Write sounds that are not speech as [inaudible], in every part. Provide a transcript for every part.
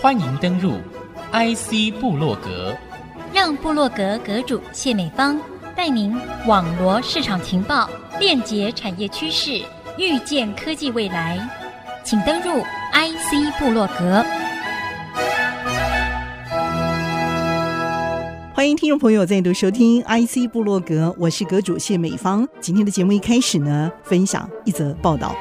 欢迎登入 IC 部落格，让部落格阁主谢美芳带您网罗市场情报，链接产业趋势，预见科技未来。请登入 IC 部落格。欢迎听众朋友再度收听 IC 部落格，我是阁主谢美芳。今天的节目一开始呢，分享一则报道。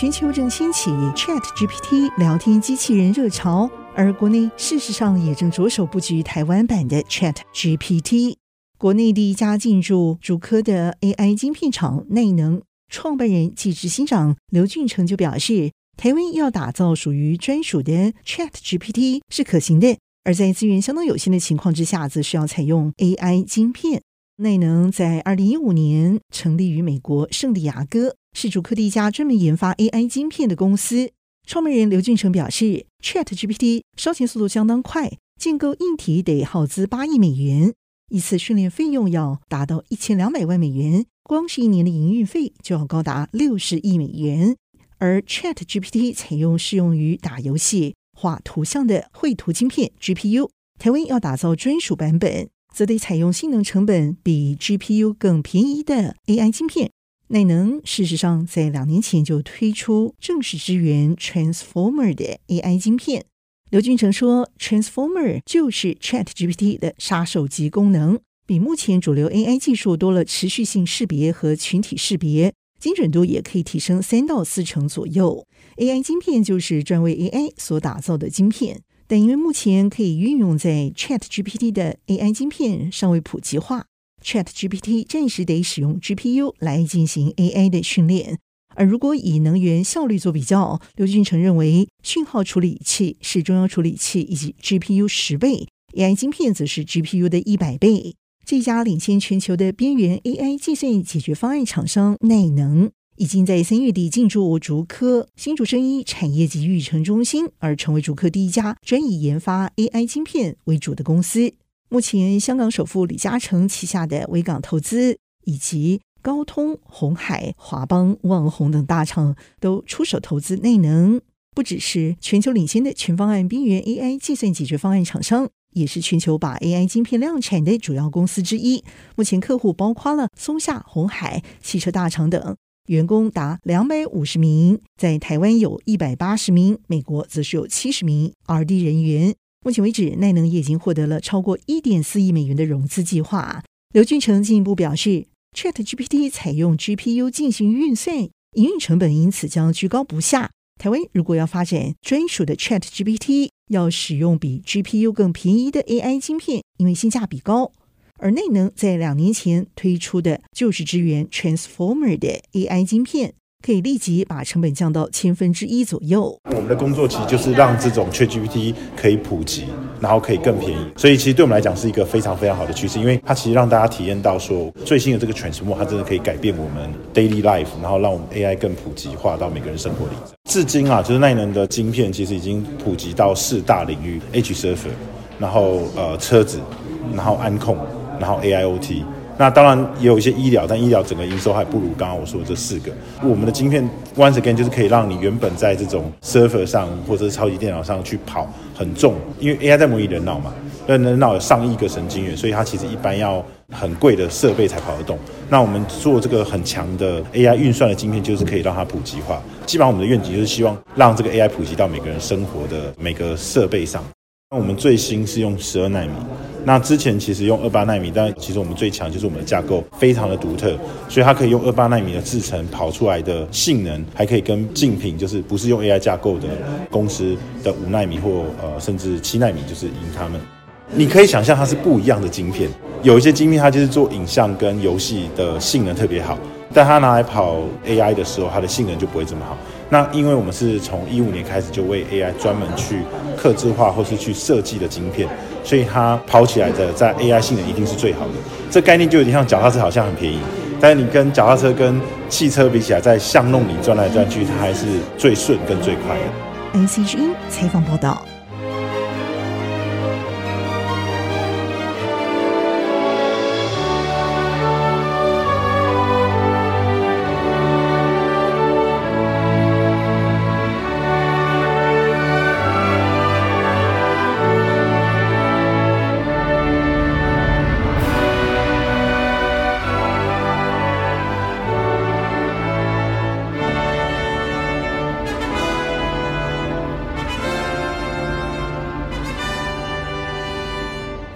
全球正掀起 ChatGPT 聊天机器人热潮，而国内事实上也正着手布局台湾版的 ChatGPT。国内第一家进驻主科的 AI 晶片厂内能创办人暨执行长刘俊成就表示，台湾要打造属于专属的 ChatGPT 是可行的，而在资源相当有限的情况之下，则需要采用 AI 晶片。内能在二零一五年成立于美国圣地亚哥。是主科第一家专门研发 AI 晶片的公司。创办人刘俊成表示，ChatGPT 烧钱速度相当快，建构硬体得耗资八亿美元，一次训练费用要达到一千两百万美元，光是一年的营运费就要高达六十亿美元。而 ChatGPT 采用适用于打游戏、画图像的绘图晶片 GPU，台湾要打造专属版本，则得采用性能成本比 GPU 更便宜的 AI 晶片。耐能事实上在两年前就推出正式支援 Transformer 的 AI 晶片。刘俊成说，Transformer 就是 ChatGPT 的杀手级功能，比目前主流 AI 技术多了持续性识别和群体识别，精准度也可以提升三到四成左右。AI 晶片就是专为 AI 所打造的晶片，但因为目前可以运用在 ChatGPT 的 AI 晶片尚未普及化。ChatGPT 暂时得使用 GPU 来进行 AI 的训练，而如果以能源效率做比较，刘俊成认为讯号处理器是中央处理器以及 GPU 十倍，AI 晶片则是 GPU 的一百倍。这家领先全球的边缘 AI 计算解决方案厂商耐能，已经在三月底进驻竹科新竹生医产业及育成中心，而成为竹科第一家专以研发 AI 晶片为主的公司。目前，香港首富李嘉诚旗下的维港投资，以及高通、红海、华邦、旺宏等大厂都出手投资内能。不只是全球领先的全方案边缘 AI 计算解决方案厂商，也是全球把 AI 晶片量产的主要公司之一。目前客户包括了松下、红海、汽车大厂等，员工达两百五十名，在台湾有一百八十名，美国则是有七十名 R&D 人员。目前为止，耐能也已经获得了超过一点四亿美元的融资计划。刘俊成进一步表示，ChatGPT 采用 GPU 进行运算，营运成本因此将居高不下。台湾如果要发展专属的 ChatGPT，要使用比 GPU 更便宜的 AI 晶片，因为性价比高。而内能在两年前推出的就是支援 Transformer 的 AI 晶片。可以立即把成本降到千分之一左右。我们的工作其实就是让这种 ChatGPT 可以普及，然后可以更便宜。所以其实对我们来讲是一个非常非常好的趋势，因为它其实让大家体验到说最新的这个 Transformer，它真的可以改变我们 daily life，然后让我们 AI 更普及化到每个人生活里。至今啊，就是耐能的晶片其实已经普及到四大领域：Edge server，然后呃车子，然后安控，然后 AIoT。那当然也有一些医疗，但医疗整个营收还不如刚刚我说的这四个。我们的晶片 once again 就是可以让你原本在这种 server 上或者是超级电脑上去跑很重，因为 AI 在模拟人脑嘛，那人脑有上亿个神经元，所以它其实一般要很贵的设备才跑得动。那我们做这个很强的 AI 运算的晶片，就是可以让它普及化。基本上我们的愿景就是希望让这个 AI 普及到每个人生活的每个设备上。那我们最新是用十二奈米。那之前其实用二八纳米，但其实我们最强就是我们的架构非常的独特，所以它可以用二八纳米的制程跑出来的性能，还可以跟竞品就是不是用 AI 架构的公司的五纳米或呃甚至七纳米，就是赢他们。你可以想象它是不一样的晶片，有一些晶片它就是做影像跟游戏的性能特别好，但它拿来跑 AI 的时候，它的性能就不会这么好。那因为我们是从一五年开始就为 AI 专门去刻制化或是去设计的晶片，所以它跑起来的在 AI 性能一定是最好的。这概念就有点像脚踏车，好像很便宜，但是你跟脚踏车跟汽车比起来，在巷弄里转来转去，它还是最顺跟最快的。IC 之音采访报道。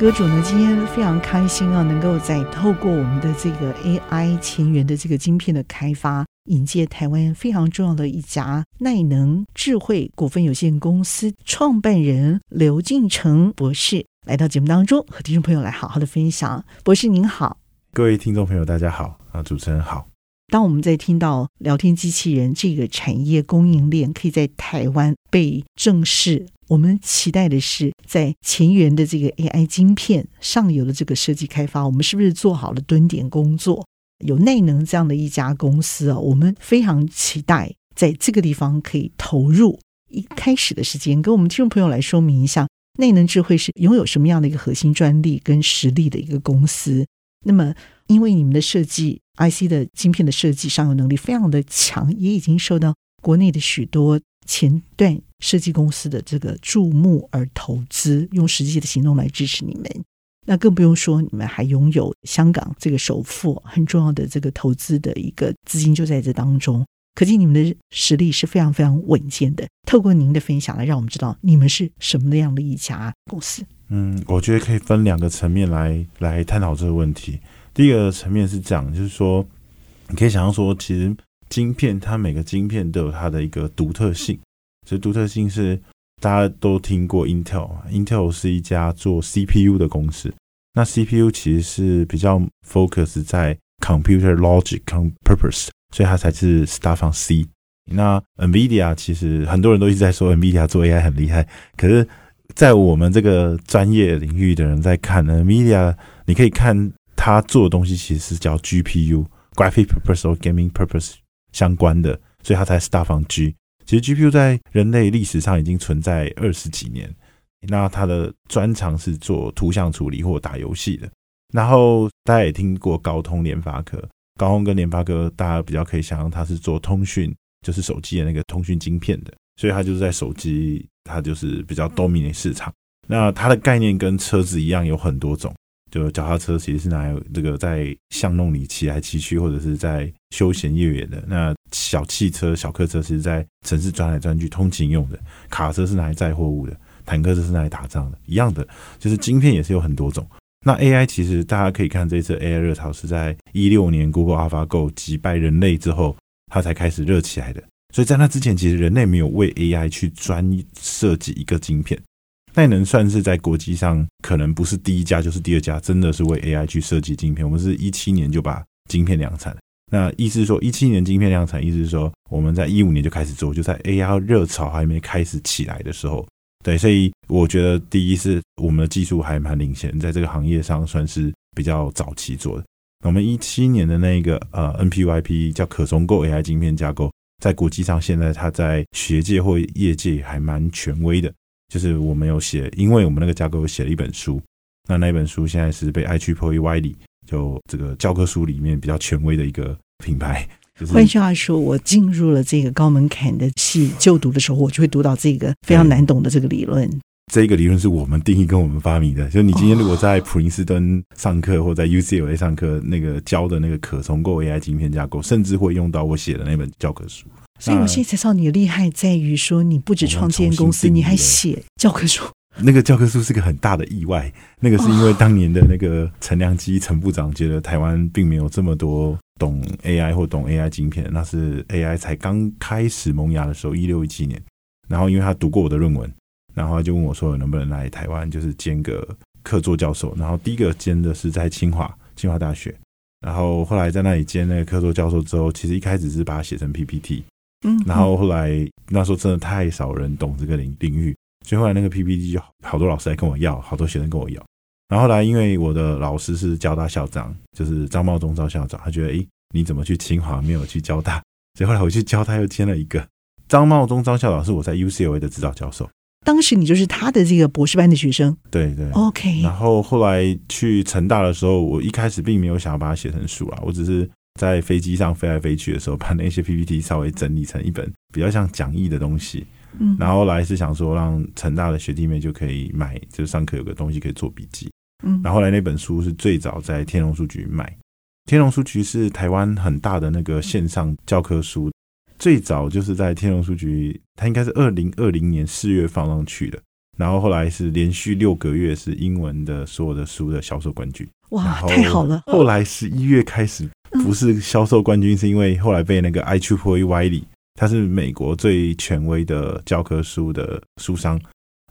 阁主呢，今天非常开心啊，能够在透过我们的这个 AI 前缘的这个晶片的开发，引介台湾非常重要的一家耐能智慧股份有限公司创办人刘进成博士来到节目当中，和听众朋友来好好的分享。博士您好，各位听众朋友大家好啊，主持人好。当我们在听到聊天机器人这个产业供应链可以在台湾被正视。我们期待的是，在前缘的这个 AI 晶片上游的这个设计开发，我们是不是做好了蹲点工作？有内能这样的一家公司啊，我们非常期待在这个地方可以投入。一开始的时间，跟我们听众朋友来说明一下，内能智慧是拥有什么样的一个核心专利跟实力的一个公司。那么，因为你们的设计 IC 的晶片的设计上游能力非常的强，也已经受到国内的许多。前段设计公司的这个注目而投资，用实际的行动来支持你们，那更不用说你们还拥有香港这个首富很重要的这个投资的一个资金就在这当中，可见你们的实力是非常非常稳健的。透过您的分享来让我们知道你们是什么样的一家公司。嗯，我觉得可以分两个层面来来探讨这个问题。第一个层面是这样，就是说你可以想象说，其实。晶片，它每个晶片都有它的一个独特性，所以独特性是大家都听过 Intel，Intel 是一家做 CPU 的公司，那 CPU 其实是比较 focus 在 computer logic com purpose，所以它才是 start on C。那 NVIDIA 其实很多人都一直在说 NVIDIA 做 AI 很厉害，可是，在我们这个专业领域的人在看 NVIDIA，你可以看它做的东西其实是叫 GPU，graphic purpose or gaming purpose。相关的，所以它才是大方 G。其实 GPU 在人类历史上已经存在二十几年。那它的专长是做图像处理或打游戏的。然后大家也听过高通、联发科，高通跟联发科，大家比较可以想象它是做通讯，就是手机的那个通讯晶片的。所以它就是在手机，它就是比较 dominate 市场。那它的概念跟车子一样，有很多种。就脚踏车其实是拿来这个在巷弄里骑来骑去，或者是在休闲越野的。那小汽车、小客车是在城市转来转去通勤用的。卡车是拿来载货物的，坦克车是拿来打仗的。一样的，就是晶片也是有很多种。那 AI 其实大家可以看这次 AI 热潮是在一六年 Google AlphaGo 击败人类之后，它才开始热起来的。所以在那之前，其实人类没有为 AI 去专设计一个晶片。耐能算是在国际上可能不是第一家就是第二家，真的是为 AI 去设计晶片。我们是一七年就把晶片量产，那意思是说一七年晶片量产，意思是说我们在一五年就开始做，就在 AI 热潮还没开始起来的时候，对，所以我觉得第一是我们的技术还蛮领先，在这个行业上算是比较早期做的。我们一七年的那个呃 NPYP 叫可重构 AI 晶片架构，在国际上现在它在学界或业界还蛮权威的。就是我们有写，因为我们那个架构写了一本书，那那本书现在是被 IEEE Wiley 就这个教科书里面比较权威的一个品牌。换句话说，我进入了这个高门槛的系就读的时候，我就会读到这个非常难懂的这个理论。这个理论是我们定义跟我们发明的。就你今天如果在普林斯顿上课或在 UCLA 上课，那个教的那个可重构 AI 晶片架构，甚至会用到我写的那本教科书。所以我现在才知道你的厉害在于说，你不止创建公司，你还写教科书。那个教科书是个很大的意外，那个是因为当年的那个陈良基陈部长觉得台湾并没有这么多懂 AI 或懂 AI 晶片，那是 AI 才刚开始萌芽的时候，一六一七年。然后因为他读过我的论文，然后他就问我说能不能来台湾，就是兼个客座教授。然后第一个兼的是在清华，清华大学。然后后来在那里兼那个客座教授之后，其实一开始是把它写成 PPT。嗯，然后后来那时候真的太少人懂这个领领域，所以后来那个 PPT 就好多老师来跟我要，好多学生跟我要。然后后来因为我的老师是交大校长，就是张茂忠张校长，他觉得诶，你怎么去清华没有去交大？所以后来我去交大又签了一个张茂忠张校长，是我在 UCLA 的指导教授。当时你就是他的这个博士班的学生，对对，OK。然后后来去成大的时候，我一开始并没有想要把它写成书啊，我只是在飞机上飞来飞去的时候，把那些 PPT 稍微整理成一本比较像讲义的东西。嗯，然后后来是想说，让成大的学弟妹就可以买，就上课有个东西可以做笔记。嗯，然后后来那本书是最早在天龙书局买，天龙书局是台湾很大的那个线上教科书。最早就是在天龙书局，它应该是二零二零年四月放上去的，然后后来是连续六个月是英文的所有的书的销售冠军。哇，太好了！后来十一月开始不是销售冠军，是因为后来被那个 IEEE Wiley，他是美国最权威的教科书的书商，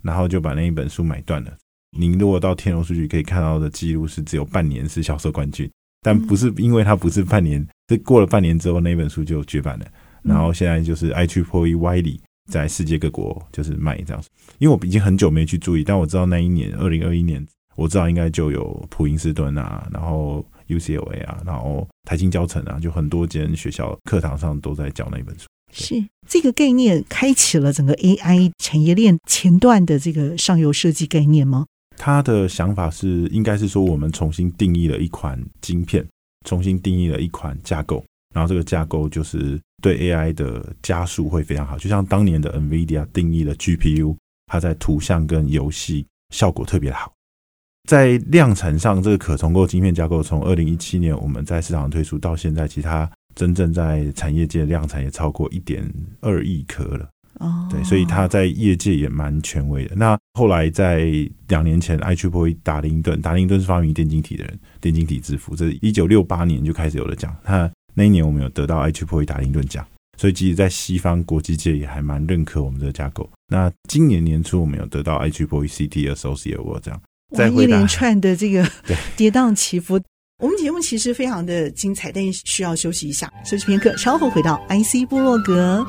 然后就把那一本书买断了。您如果到天龙数据可以看到的记录是只有半年是销售冠军，但不是因为它不是半年，是过了半年之后那本书就绝版了。然后现在就是 IEEE Wiley 在世界各国就是卖这样子，因为我已经很久没去注意，但我知道那一年二零二一年，我知道应该就有普林斯顿啊，然后 UCLA 啊，然后台经教程啊，就很多间学校课堂上都在教那一本书。是这个概念开启了整个 AI 产业链前段的这个上游设计概念吗？他的想法是，应该是说我们重新定义了一款晶片，重新定义了一款架构，然后这个架构就是。对 AI 的加速会非常好，就像当年的 NVIDIA 定义了 GPU，它在图像跟游戏效果特别好。在量产上，这个可重构晶片架构从二零一七年我们在市场推出到现在，其实它真正在产业界量产也超过一点二亿颗了。哦，对，所以它在业界也蛮权威的。那后来在两年前，IEEE 达林顿，达林顿是发明电晶体的人，电晶体之父，这是一九六八年就开始有了讲那。那一年我们有得到 IEEE 达林顿奖，所以其实，在西方国际界也还蛮认可我们这个架构。那今年年初我们有得到 IEEE CT Associate Award，这样。哇，一连串的这个 [laughs] 跌宕起伏。我们节目其实非常的精彩，但需要休息一下，休息片刻，稍后回到 IC 部落格。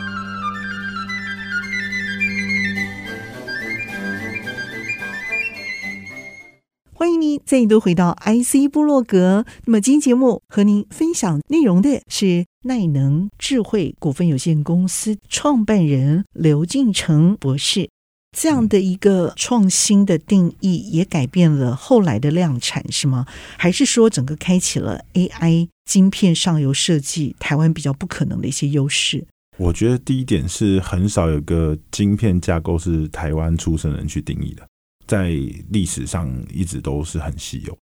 欢迎您再度回到 IC 部落格。那么今天节目和您分享内容的是耐能智慧股份有限公司创办人刘进成博士。这样的一个创新的定义，也改变了后来的量产，是吗？还是说整个开启了 AI 晶片上游设计台湾比较不可能的一些优势？我觉得第一点是很少有个晶片架构是台湾出身人去定义的。在历史上一直都是很稀有。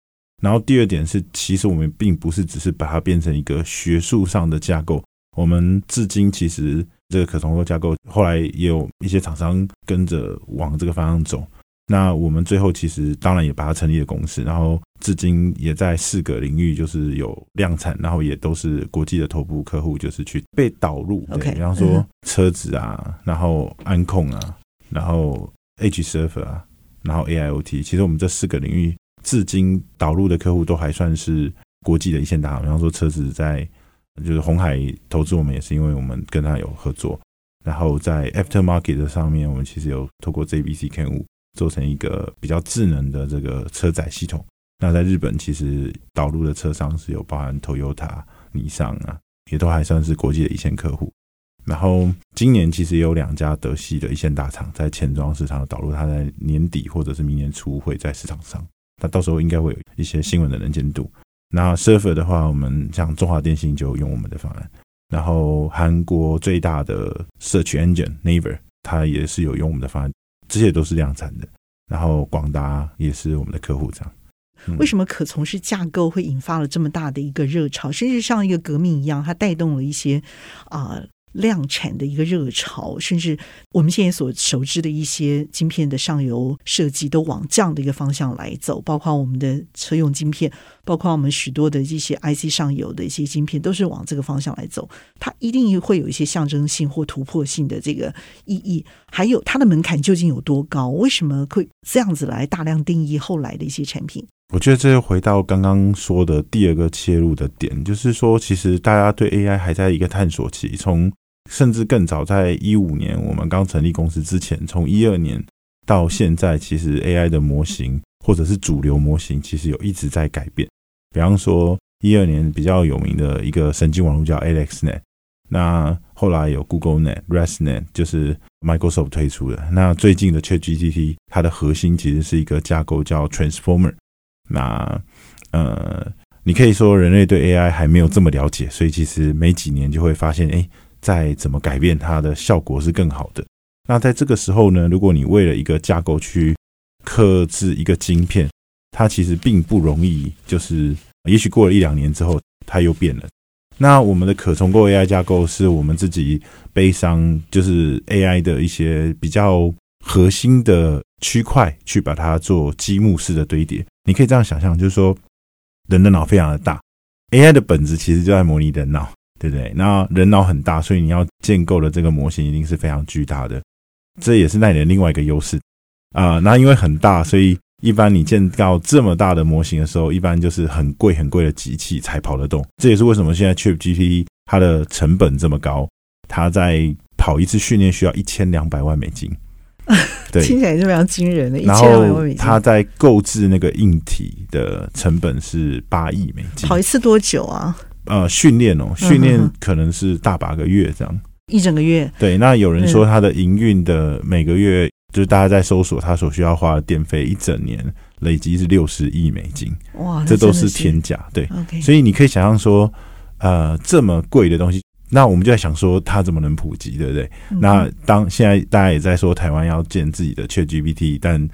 然后第二点是，其实我们并不是只是把它变成一个学术上的架构，我们至今其实这个可重构架构后来也有一些厂商跟着往这个方向走。那我们最后其实当然也把它成立了公司，然后至今也在四个领域就是有量产，然后也都是国际的头部客户，就是去被导入。OK，比方说车子啊，然后安控啊，然后 Edge Server 啊。然后 AIoT，其实我们这四个领域至今导入的客户都还算是国际的一线大厂。比方说车子在就是红海投资我们，也是因为我们跟他有合作。然后在 Aftermarket 的上面，我们其实有透过 JBC Kenwood 做成一个比较智能的这个车载系统。那在日本，其实导入的车商是有包含 Toyota、尼桑啊，也都还算是国际的一线客户。然后今年其实有两家德系的一线大厂在前装市场导入，它在年底或者是明年初会在市场上，那到时候应该会有一些新闻的能见度。那 server 的话，我们像中华电信就用我们的方案，然后韩国最大的 search engine Naver 它也是有用我们的方案，这些都是量产的。然后广达也是我们的客户，这样。为什么可从事架构会引发了这么大的一个热潮，甚至像一个革命一样，它带动了一些啊。量产的一个热潮，甚至我们现在所熟知的一些晶片的上游设计，都往这样的一个方向来走。包括我们的车用晶片，包括我们许多的一些 IC 上游的一些晶片，都是往这个方向来走。它一定会有一些象征性或突破性的这个意义。还有它的门槛究竟有多高？为什么会这样子来大量定义后来的一些产品？我觉得这又回到刚刚说的第二个切入的点，就是说，其实大家对 AI 还在一个探索期，从甚至更早，在一五年我们刚成立公司之前，从一二年到现在，其实 AI 的模型或者是主流模型，其实有一直在改变。比方说，一二年比较有名的一个神经网络叫 AlexNet，那后来有 GoogleNet、ResNet，就是 Microsoft 推出的。那最近的 ChatGPT，它的核心其实是一个架构叫 Transformer。那呃，你可以说人类对 AI 还没有这么了解，所以其实没几年就会发现，哎，再怎么改变它的效果是更好的。那在这个时候呢，如果你为了一个架构去客制一个晶片，它其实并不容易。就是也许过了一两年之后，它又变了。那我们的可重构 AI 架构是我们自己悲伤，就是 AI 的一些比较核心的区块，去把它做积木式的堆叠。你可以这样想象，就是说人的脑非常的大，AI 的本质其实就在模拟人脑，对不对？那人脑很大，所以你要建构的这个模型一定是非常巨大的。这也是那里的另外一个优势啊。那因为很大，所以一般你建造这么大的模型的时候，一般就是很贵很贵的机器才跑得动。这也是为什么现在 Chip GPT 它的成本这么高，它在跑一次训练需要一千两百万美金。[laughs] 对，听起来是非常惊人的。然后它在购置那个硬体的成本是八亿美金。跑一次多久啊？呃，训练哦，训练可能是大把个月这样。一整个月，对，那有人说他的营运的每个月，嗯、就是大家在搜索他所需要花的电费，一整年累积是六十亿美金，哇，这都是天价，对.所以你可以想象说，呃，这么贵的东西，那我们就在想说它怎么能普及，对不对？嗯、那当现在大家也在说台湾要建自己的 ChatGPT，但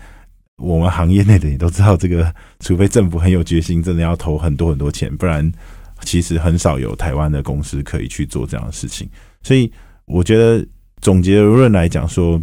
我们行业内的也都知道，这个除非政府很有决心，真的要投很多很多钱，不然其实很少有台湾的公司可以去做这样的事情。所以我觉得总结论来讲说，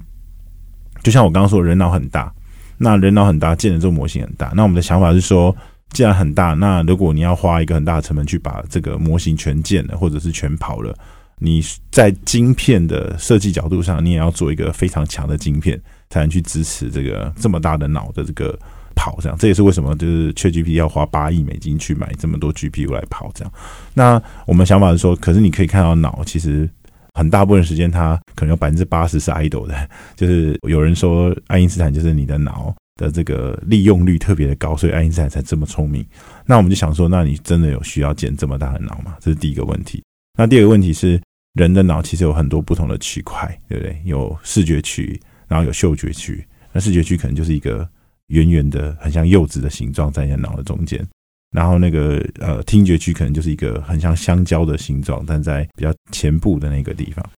就像我刚刚说，人脑很大，那人脑很大，建的这个模型很大。那我们的想法是说，既然很大，那如果你要花一个很大的成本去把这个模型全建了，或者是全跑了，你在晶片的设计角度上，你也要做一个非常强的晶片，才能去支持这个这么大的脑的这个跑。这样，这也是为什么就是 ChatGPT 要花八亿美金去买这么多 GPU 来跑。这样，那我们想法是说，可是你可以看到脑其实。很大部分时间，它可能有百分之八十是 idle 的，就是有人说爱因斯坦就是你的脑的这个利用率特别的高，所以爱因斯坦才这么聪明。那我们就想说，那你真的有需要建这么大的脑吗？这是第一个问题。那第二个问题是，人的脑其实有很多不同的区块，对不对？有视觉区，然后有嗅觉区。那视觉区可能就是一个圆圆的、很像柚子的形状，在你的脑的中间。然后那个呃，听觉区可能就是一个很像香蕉的形状，但在比较前部的那个地方，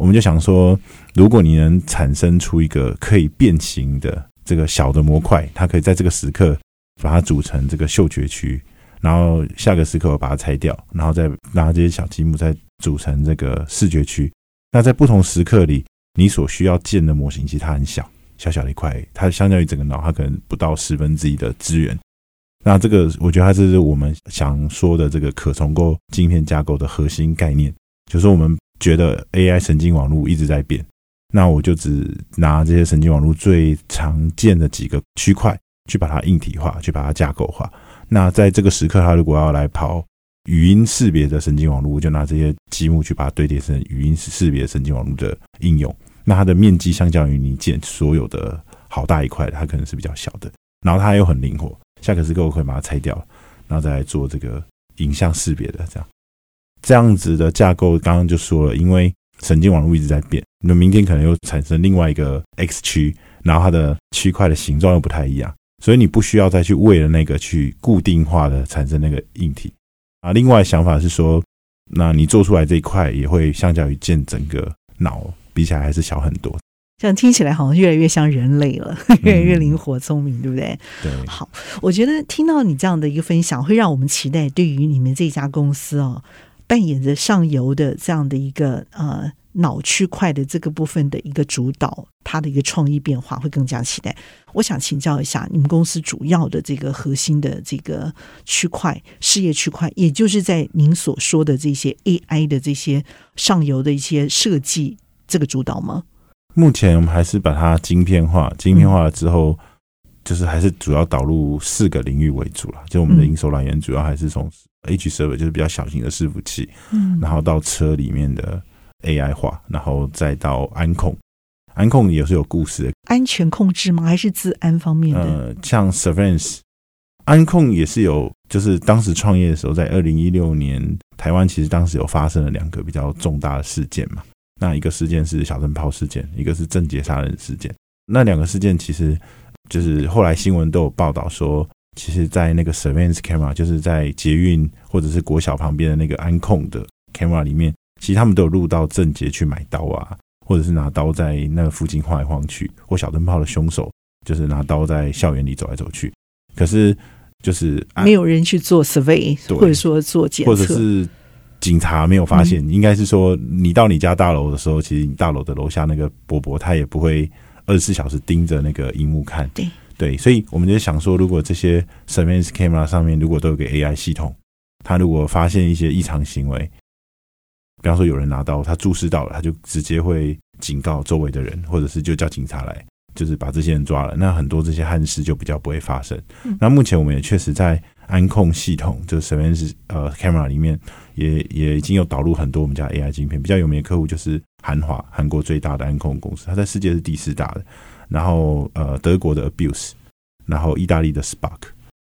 我们就想说，如果你能产生出一个可以变形的这个小的模块，它可以在这个时刻把它组成这个嗅觉区，然后下个时刻我把它拆掉，然后再拿这些小积木再组成这个视觉区。那在不同时刻里，你所需要建的模型其实它很小，小小的一块，它相较于整个脑，它可能不到十分之一的资源。那这个，我觉得它这是我们想说的这个可重构晶片架构的核心概念，就是我们觉得 AI 神经网络一直在变，那我就只拿这些神经网络最常见的几个区块去把它硬体化，去把它架构化。那在这个时刻，它如果要来跑语音识别的神经网络，我就拿这些积木去把它堆叠成语音识别神经网络的应用。那它的面积相较于你建所有的好大一块，它可能是比较小的，然后它又很灵活。下个时刻我可以把它拆掉，然后再来做这个影像识别的这样，这样子的架构，刚刚就说了，因为神经网络一直在变，那明天可能又产生另外一个 X 区，然后它的区块的形状又不太一样，所以你不需要再去为了那个去固定化的产生那个硬体啊。另外想法是说，那你做出来这一块也会相较于建整个脑比起来还是小很多。这样听起来好像越来越像人类了，越来越灵活聪明，对不对？对。好，我觉得听到你这样的一个分享，会让我们期待对于你们这家公司哦，扮演着上游的这样的一个呃脑区块的这个部分的一个主导，它的一个创意变化会更加期待。我想请教一下，你们公司主要的这个核心的这个区块事业区块，也就是在您所说的这些 AI 的这些上游的一些设计，这个主导吗？目前我们还是把它晶片化，晶片化了之后，就是还是主要导入四个领域为主了。就我们的营收来源主要还是从 H server，就是比较小型的伺服器，嗯，然后到车里面的 AI 化，然后再到安控，安控也是有故事的，安全控制吗？还是治安方面的？呃，像 Surveillance，安控也是有，就是当时创业的时候，在二零一六年，台湾其实当时有发生了两个比较重大的事件嘛。那一个事件是小灯泡事件，一个是郑杰杀人事件。那两个事件其实就是后来新闻都有报道说，其实，在那个 Surveillance camera，就是在捷运或者是国小旁边的那个安控的 camera 里面，其实他们都有录到郑杰去买刀啊，或者是拿刀在那个附近晃来晃去，或小灯泡的凶手就是拿刀在校园里走来走去。可是就是没有人去做 survey，或者说做检测，或者是警察没有发现。嗯、应该是说，你到你家大楼的时候，其实你大楼的楼下那个伯伯他也不会二十四小时盯着那个荧幕看。对。对，所以我们就想说，如果这些 surveillance camera 上面如果都有个 AI 系统，他如果发现一些异常行为，比方说有人拿刀，他注视到了，他就直接会警告周围的人，或者是就叫警察来，就是把这些人抓了。那很多这些憾事就比较不会发生。嗯、那目前我们也确实在安控系统，就是 surveillance 呃 camera 里面，也也已经有导入很多我们家 AI 晶片。比较有名的客户就是韩华，韩国最大的安控公司，它在世界是第四大的。然后呃，德国的 Abuse，然后意大利的 Spark，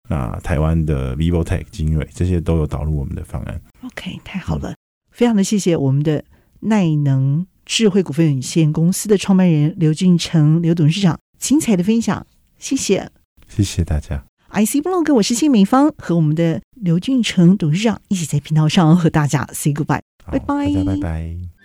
那台湾的 VivoTech 精锐，这些都有导入我们的方案。OK，太好了，嗯、非常的谢谢我们的耐能智慧股份有限公司的创办人刘俊成刘董事长精彩的分享，谢谢，谢谢大家。IC 部落格，我是谢美芳，和我们的刘俊成董事长一起在频道上和大家 say goodbye，拜拜，拜拜。